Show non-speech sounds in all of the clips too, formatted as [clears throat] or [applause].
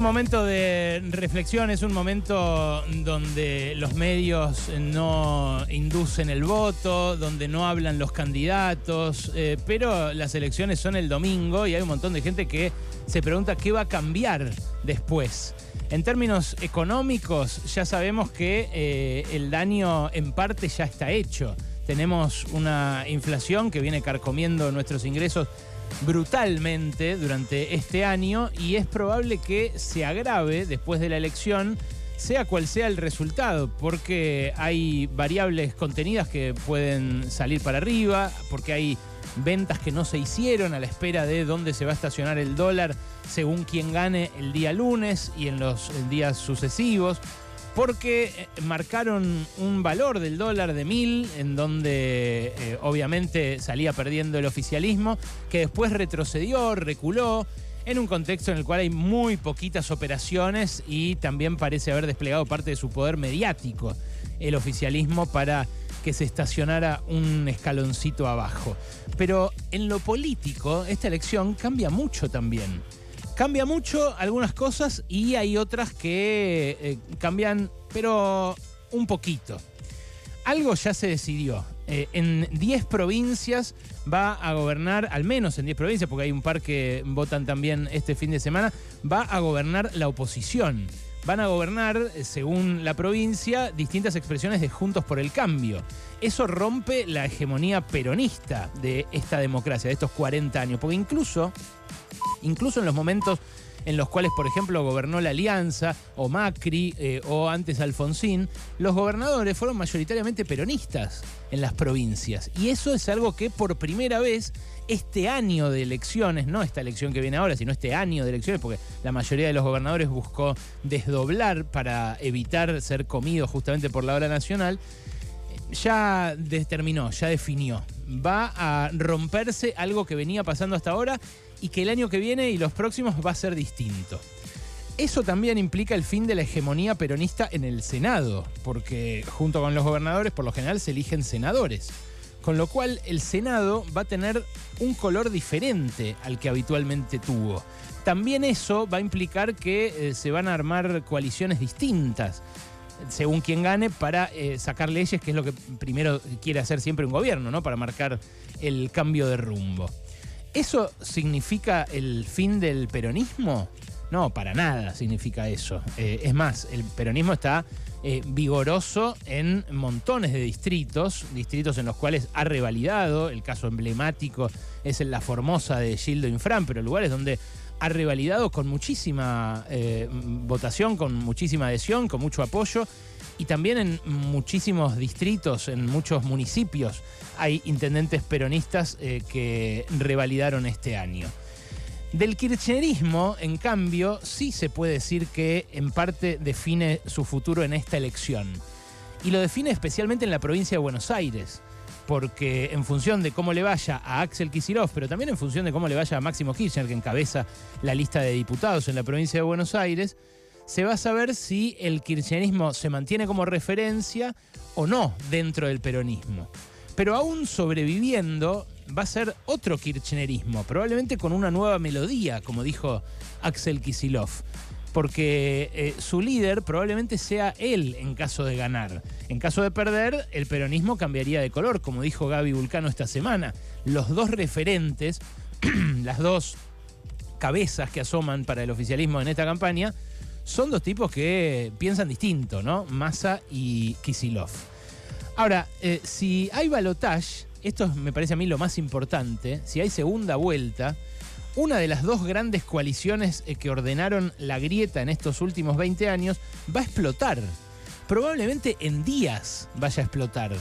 Un momento de reflexión, es un momento donde los medios no inducen el voto, donde no hablan los candidatos, eh, pero las elecciones son el domingo y hay un montón de gente que se pregunta qué va a cambiar después. En términos económicos, ya sabemos que eh, el daño en parte ya está hecho. Tenemos una inflación que viene carcomiendo nuestros ingresos brutalmente durante este año y es probable que se agrave después de la elección, sea cual sea el resultado, porque hay variables contenidas que pueden salir para arriba, porque hay ventas que no se hicieron a la espera de dónde se va a estacionar el dólar según quien gane el día lunes y en los días sucesivos porque eh, marcaron un valor del dólar de mil, en donde eh, obviamente salía perdiendo el oficialismo, que después retrocedió, reculó, en un contexto en el cual hay muy poquitas operaciones y también parece haber desplegado parte de su poder mediático el oficialismo para que se estacionara un escaloncito abajo. Pero en lo político, esta elección cambia mucho también. Cambia mucho algunas cosas y hay otras que eh, cambian, pero un poquito. Algo ya se decidió. Eh, en 10 provincias va a gobernar, al menos en 10 provincias, porque hay un par que votan también este fin de semana, va a gobernar la oposición. Van a gobernar, eh, según la provincia, distintas expresiones de Juntos por el Cambio. Eso rompe la hegemonía peronista de esta democracia, de estos 40 años, porque incluso incluso en los momentos en los cuales, por ejemplo, gobernó la Alianza, o Macri, eh, o antes Alfonsín, los gobernadores fueron mayoritariamente peronistas en las provincias. Y eso es algo que por primera vez este año de elecciones, no esta elección que viene ahora, sino este año de elecciones, porque la mayoría de los gobernadores buscó desdoblar para evitar ser comido justamente por la hora nacional, ya determinó, ya definió. Va a romperse algo que venía pasando hasta ahora y que el año que viene y los próximos va a ser distinto. Eso también implica el fin de la hegemonía peronista en el Senado, porque junto con los gobernadores por lo general se eligen senadores. Con lo cual el Senado va a tener un color diferente al que habitualmente tuvo. También eso va a implicar que eh, se van a armar coaliciones distintas según quien gane, para eh, sacar leyes, que es lo que primero quiere hacer siempre un gobierno, ¿no? Para marcar el cambio de rumbo. ¿Eso significa el fin del peronismo? No, para nada significa eso. Eh, es más, el peronismo está eh, vigoroso en montones de distritos, distritos en los cuales ha revalidado, el caso emblemático es en la Formosa de Gildo Infran, pero lugares donde ha revalidado con muchísima eh, votación, con muchísima adhesión, con mucho apoyo y también en muchísimos distritos, en muchos municipios, hay intendentes peronistas eh, que revalidaron este año. Del kirchnerismo, en cambio, sí se puede decir que en parte define su futuro en esta elección. Y lo define especialmente en la provincia de Buenos Aires, porque en función de cómo le vaya a Axel Kicillof, pero también en función de cómo le vaya a Máximo Kirchner, que encabeza la lista de diputados en la provincia de Buenos Aires, se va a saber si el kirchnerismo se mantiene como referencia o no dentro del peronismo. Pero aún sobreviviendo va a ser otro kirchnerismo, probablemente con una nueva melodía, como dijo Axel Kisilov. Porque eh, su líder probablemente sea él en caso de ganar. En caso de perder, el peronismo cambiaría de color, como dijo Gaby Vulcano esta semana. Los dos referentes, [clears throat] las dos cabezas que asoman para el oficialismo en esta campaña, son dos tipos que piensan distinto, ¿no? Massa y Kisilov. Ahora, eh, si hay balotage, esto me parece a mí lo más importante, si hay segunda vuelta, una de las dos grandes coaliciones eh, que ordenaron la grieta en estos últimos 20 años va a explotar. Probablemente en días vaya a explotar.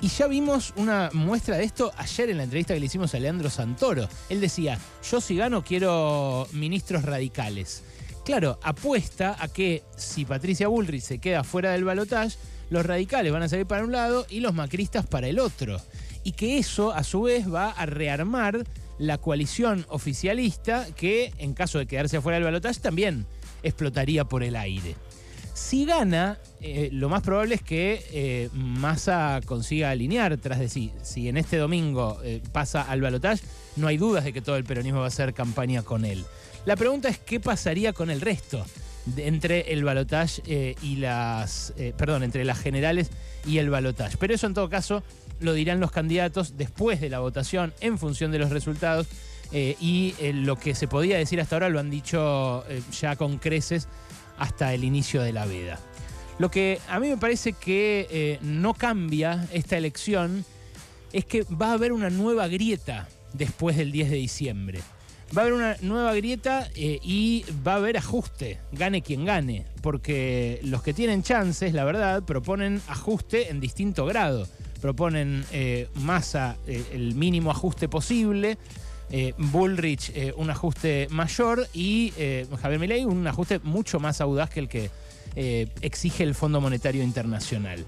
Y ya vimos una muestra de esto ayer en la entrevista que le hicimos a Leandro Santoro. Él decía, yo si gano quiero ministros radicales. Claro, apuesta a que si Patricia Bullrich se queda fuera del balotaje, los radicales van a salir para un lado y los macristas para el otro. Y que eso, a su vez, va a rearmar la coalición oficialista que, en caso de quedarse fuera del balotaje, también explotaría por el aire. Si gana, eh, lo más probable es que eh, Massa consiga alinear tras de sí. Si en este domingo eh, pasa al balotaje, no hay dudas de que todo el peronismo va a hacer campaña con él. La pregunta es qué pasaría con el resto entre el balotaje eh, y las, eh, perdón, entre las generales y el balotaje. Pero eso en todo caso lo dirán los candidatos después de la votación en función de los resultados eh, y lo que se podía decir hasta ahora lo han dicho ya con creces hasta el inicio de la veda. Lo que a mí me parece que no cambia esta elección es que va a haber una nueva grieta después del 10 de diciembre va a haber una nueva grieta eh, y va a haber ajuste, gane quien gane, porque los que tienen chances, la verdad, proponen ajuste en distinto grado. Proponen eh, Massa eh, el mínimo ajuste posible, Bullrich un ajuste mayor y Javier Milei un ajuste mucho más audaz que el que exige el Fondo Monetario Internacional.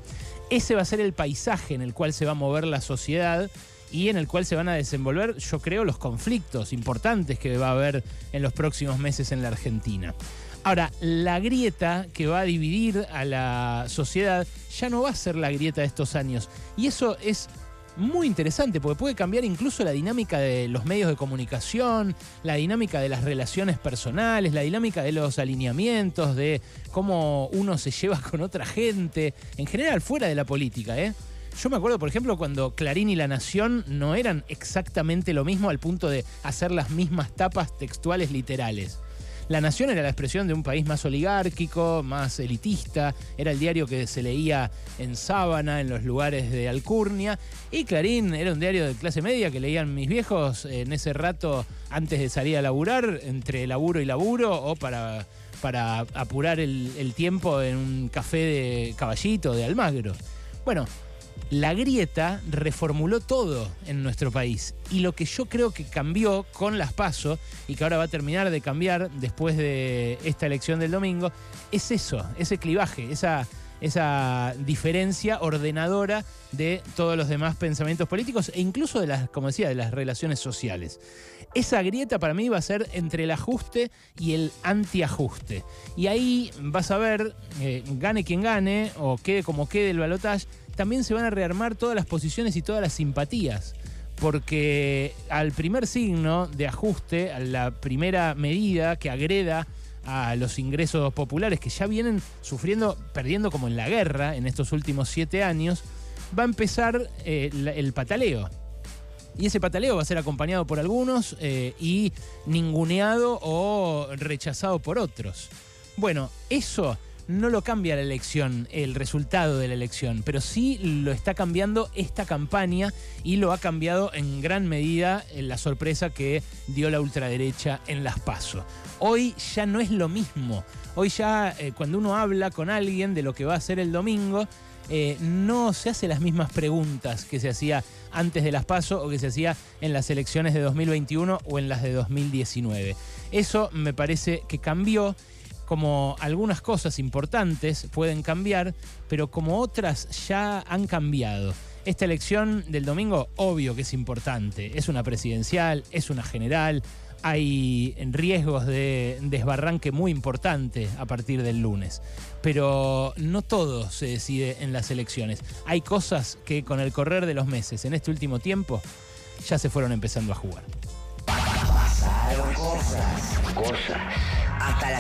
Ese va a ser el paisaje en el cual se va a mover la sociedad y en el cual se van a desenvolver, yo creo, los conflictos importantes que va a haber en los próximos meses en la Argentina. Ahora, la grieta que va a dividir a la sociedad ya no va a ser la grieta de estos años. Y eso es muy interesante porque puede cambiar incluso la dinámica de los medios de comunicación, la dinámica de las relaciones personales, la dinámica de los alineamientos, de cómo uno se lleva con otra gente, en general fuera de la política, ¿eh? Yo me acuerdo, por ejemplo, cuando Clarín y La Nación no eran exactamente lo mismo al punto de hacer las mismas tapas textuales literales. La Nación era la expresión de un país más oligárquico, más elitista, era el diario que se leía en Sábana, en los lugares de Alcurnia, y Clarín era un diario de clase media que leían mis viejos en ese rato antes de salir a laburar, entre laburo y laburo, o para, para apurar el, tiempo en un café de caballito, de Almagro. Bueno, la grieta reformuló todo en nuestro país. Y lo que yo creo que cambió con las PASO, y que ahora va a terminar de cambiar después de esta elección del domingo, es eso, ese clivaje, esa, esa diferencia ordenadora de todos los demás pensamientos políticos e incluso de las, como decía, de las relaciones sociales. Esa grieta para mí va a ser entre el ajuste y el antiajuste. Y ahí vas a ver, eh, gane quien gane, o quede como quede el balotaje, también se van a rearmar todas las posiciones y todas las simpatías. Porque al primer signo de ajuste, a la primera medida que agreda a los ingresos populares que ya vienen sufriendo, perdiendo como en la guerra en estos últimos siete años, va a empezar eh, el pataleo. Y ese pataleo va a ser acompañado por algunos eh, y ninguneado o rechazado por otros. Bueno, eso no lo cambia la elección, el resultado de la elección, pero sí lo está cambiando esta campaña y lo ha cambiado en gran medida en la sorpresa que dio la ultraderecha en las PASO. Hoy ya no es lo mismo. Hoy ya eh, cuando uno habla con alguien de lo que va a ser el domingo, eh, no se hace las mismas preguntas que se hacía antes de las PASO o que se hacía en las elecciones de 2021 o en las de 2019. Eso me parece que cambió como algunas cosas importantes pueden cambiar, pero como otras ya han cambiado. Esta elección del domingo, obvio que es importante. Es una presidencial, es una general. Hay riesgos de desbarranque muy importante a partir del lunes. Pero no todo se decide en las elecciones. Hay cosas que con el correr de los meses, en este último tiempo, ya se fueron empezando a jugar. Pasaron cosas, cosas. Hasta la